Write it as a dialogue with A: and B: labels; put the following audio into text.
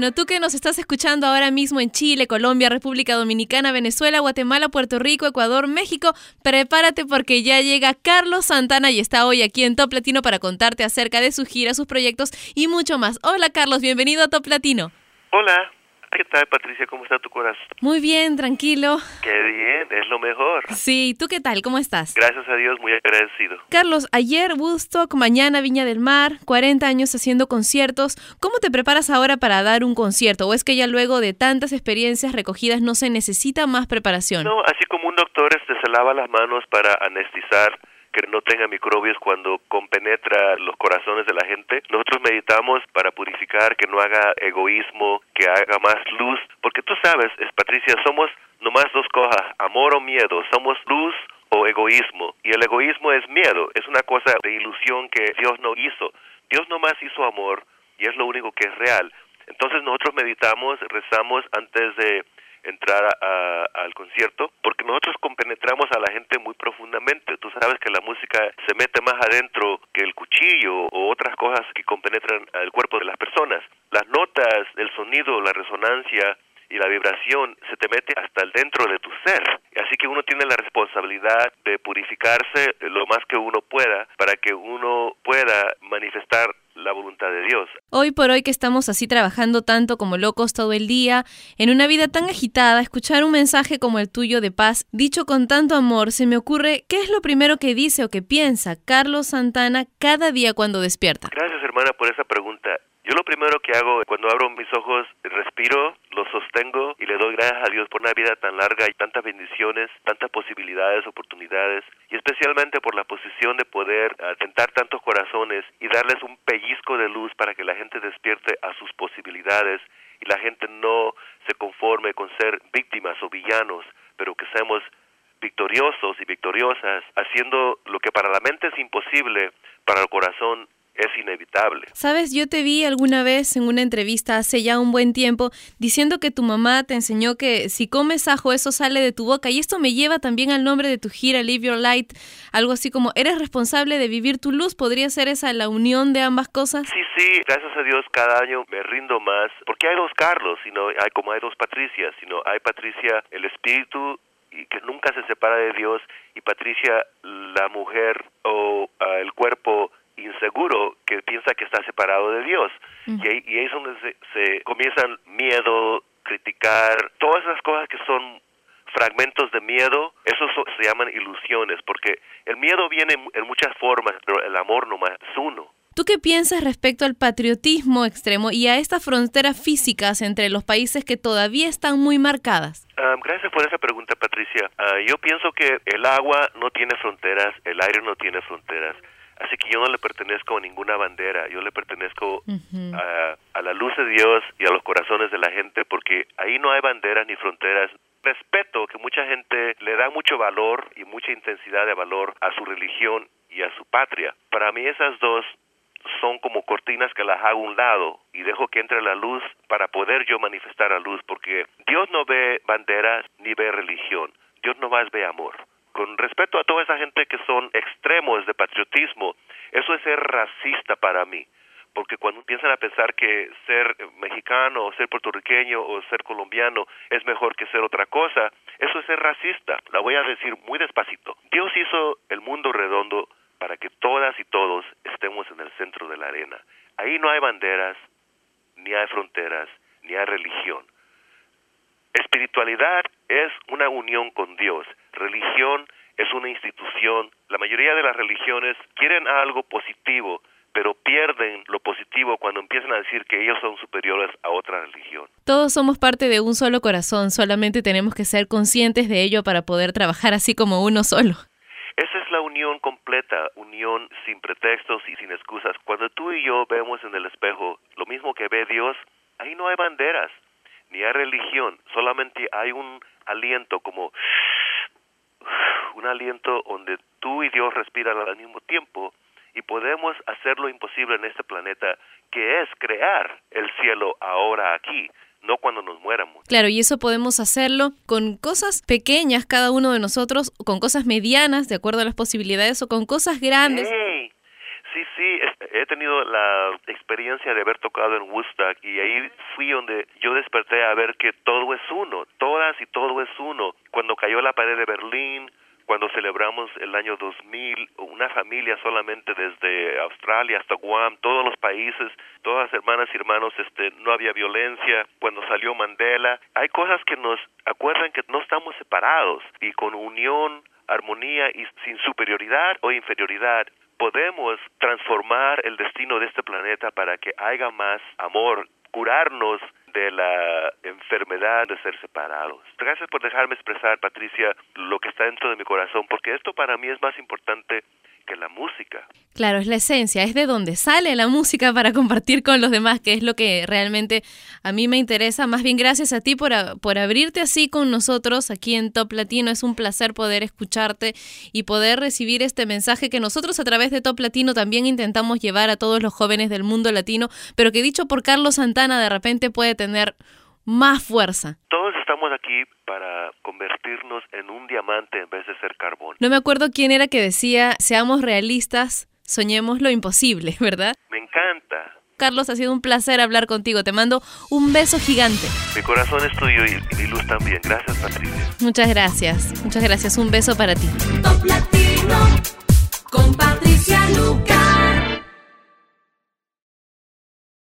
A: Bueno, tú que nos estás escuchando ahora mismo en Chile, Colombia, República Dominicana, Venezuela, Guatemala, Puerto Rico, Ecuador, México, prepárate porque ya llega Carlos Santana y está hoy aquí en Top Latino para contarte acerca de su gira, sus proyectos y mucho más. Hola Carlos, bienvenido a Top Latino.
B: Hola, ¿Qué tal, Patricia? ¿Cómo está tu corazón?
A: Muy bien, tranquilo.
B: Qué bien, es lo mejor.
A: Sí, ¿tú qué tal? ¿Cómo estás?
B: Gracias a Dios, muy agradecido.
A: Carlos, ayer Woodstock, mañana Viña del Mar, 40 años haciendo conciertos. ¿Cómo te preparas ahora para dar un concierto? ¿O es que ya luego de tantas experiencias recogidas no se necesita más preparación?
B: No, así como un doctor este, se lava las manos para anestizar que no tenga microbios cuando compenetra los corazones de la gente. Nosotros meditamos para purificar, que no haga egoísmo, que haga más luz, porque tú sabes, es Patricia, somos nomás dos cosas, amor o miedo, somos luz o egoísmo, y el egoísmo es miedo, es una cosa de ilusión que Dios no hizo. Dios nomás hizo amor y es lo único que es real. Entonces nosotros meditamos, rezamos antes de entrar al concierto, porque nosotros compenetramos a la gente muy profundamente. Tú sabes que la música se mete más adentro que el cuchillo o otras cosas que compenetran al cuerpo de las personas. Las notas, el sonido, la resonancia, y la vibración se te mete hasta el dentro de tu ser. Así que uno tiene la responsabilidad de purificarse lo más que uno pueda para que uno pueda manifestar la voluntad de Dios.
A: Hoy por hoy que estamos así trabajando tanto como locos todo el día, en una vida tan agitada, escuchar un mensaje como el tuyo de paz, dicho con tanto amor, se me ocurre, ¿qué es lo primero que dice o que piensa Carlos Santana cada día cuando despierta?
B: Gracias hermana por esa pregunta. Yo lo primero que hago cuando abro mis ojos, respiro, los sostengo y le doy gracias a Dios por una vida tan larga y tantas bendiciones, tantas posibilidades, oportunidades y especialmente por la posición de poder atentar tantos corazones y darles un pellizco de luz para que la gente despierte a sus posibilidades y la gente no se conforme con ser víctimas o villanos, pero que seamos victoriosos y victoriosas, haciendo lo que para la mente es imposible, para el corazón es inevitable.
A: Sabes, yo te vi alguna vez en una entrevista hace ya un buen tiempo diciendo que tu mamá te enseñó que si comes ajo eso sale de tu boca y esto me lleva también al nombre de tu gira Live Your Light, algo así como eres responsable de vivir tu luz, ¿podría ser esa la unión de ambas cosas?
B: Sí, sí, gracias a Dios cada año me rindo más porque hay dos Carlos, sino hay como hay dos Patricias, sino hay Patricia el espíritu y que nunca se separa de Dios y Patricia la mujer o ah, el cuerpo inseguro que piensa que está separado de Dios. y, ahí, y, es donde se, se comienzan miedo, criticar, todas esas cosas que son fragmentos de miedo, esos se llaman ilusiones, porque el miedo viene en muchas formas, pero el amor nomás es uno.
A: ¿Tú qué piensas respecto al patriotismo extremo y a estas fronteras físicas entre los países que todavía están muy marcadas?
B: Ah, gracias por esa pregunta, Patricia. Ah, yo pienso que el agua no tiene fronteras, el aire no tiene fronteras. Así que yo no le pertenezco a ninguna bandera, yo le pertenezco a, a, la luz de Dios y a los corazones de la gente, porque ahí no hay banderas ni fronteras. Respeto que mucha gente le da mucho valor y mucha intensidad de valor a su religión y a su patria. Para mí esas dos son como cortinas que las hago a un lado y dejo que entre la luz para poder yo manifestar la luz, porque Dios no ve banderas ni ve religión, Dios no más ve amor con respeto a toda esa gente que son extremos de patriotismo, eso es ser racista para mí. Porque cuando empiezan a pensar que ser mexicano o ser puertorriqueño o ser colombiano es mejor que ser otra cosa, eso es ser racista. La voy a decir muy despacito. Dios hizo el mundo redondo para que todas y todos estemos en el centro de la arena. Ahí no hay banderas, ni hay fronteras, ni hay religión. Espiritualidad es una unión con Dios. Religión es una institución. La mayoría de las religiones quieren algo positivo, pero pierden lo positivo cuando empiezan a decir que ellos son superiores a otra religión.
A: Todos somos parte de un solo corazón, solamente tenemos que ser conscientes de ello para poder trabajar así como uno solo.
B: Esa es la unión completa, unión sin pretextos y sin excusas. Cuando tú y yo vemos en el espejo lo mismo que ve Dios, ahí no hay banderas, ni hay religión, solamente hay un aliento como un aliento donde tú y Dios respiran al mismo tiempo y podemos hacer lo imposible en este planeta, que es crear el cielo ahora aquí, no cuando nos muéramos.
A: Claro, y eso podemos hacerlo con cosas pequeñas cada uno de nosotros, con cosas medianas, de acuerdo a las posibilidades, o con cosas grandes.
B: Sí, sí, he tenido la experiencia de haber tocado en Woodstock y ahí fui donde yo desperté a ver que todo es uno, todas y todo es uno. Cuando cayó la pared de Berlín, cuando celebramos el año 2000, una familia solamente desde Australia hasta Guam, todos los países, todas hermanas y hermanos, este, no había violencia, cuando salió Mandela, hay cosas que nos acuerdan que no estamos separados y con unión, armonía y sin superioridad o inferioridad podemos transformar el destino de este planeta para que haya más amor, curarnos de la enfermedad de ser separados. Gracias por dejarme expresar, Patricia, lo que está dentro de mi corazón, porque esto para mí es más importante.
A: Claro, es la esencia, es de donde sale la música para compartir con los demás, que es lo que realmente a mí me interesa. Más bien gracias a ti por, por abrirte así con nosotros aquí en Top Latino. Es un placer poder escucharte y poder recibir este mensaje que nosotros a través de Top Latino también intentamos llevar a todos los jóvenes del mundo latino, pero que dicho por Carlos Santana de repente puede tener más fuerza.
B: Todos estamos aquí para convertirnos en un diamante en vez de ser carbón.
A: No me acuerdo quién era que decía, seamos realistas, soñemos lo imposible, ¿verdad?
B: Me encanta.
A: Carlos, ha sido un placer hablar contigo. Te mando un beso gigante.
B: Mi corazón es tuyo y mi luz también. Gracias, Patricia.
A: Muchas gracias. Muchas gracias. Un beso para ti.
C: Top Latino con Patricia Lucar.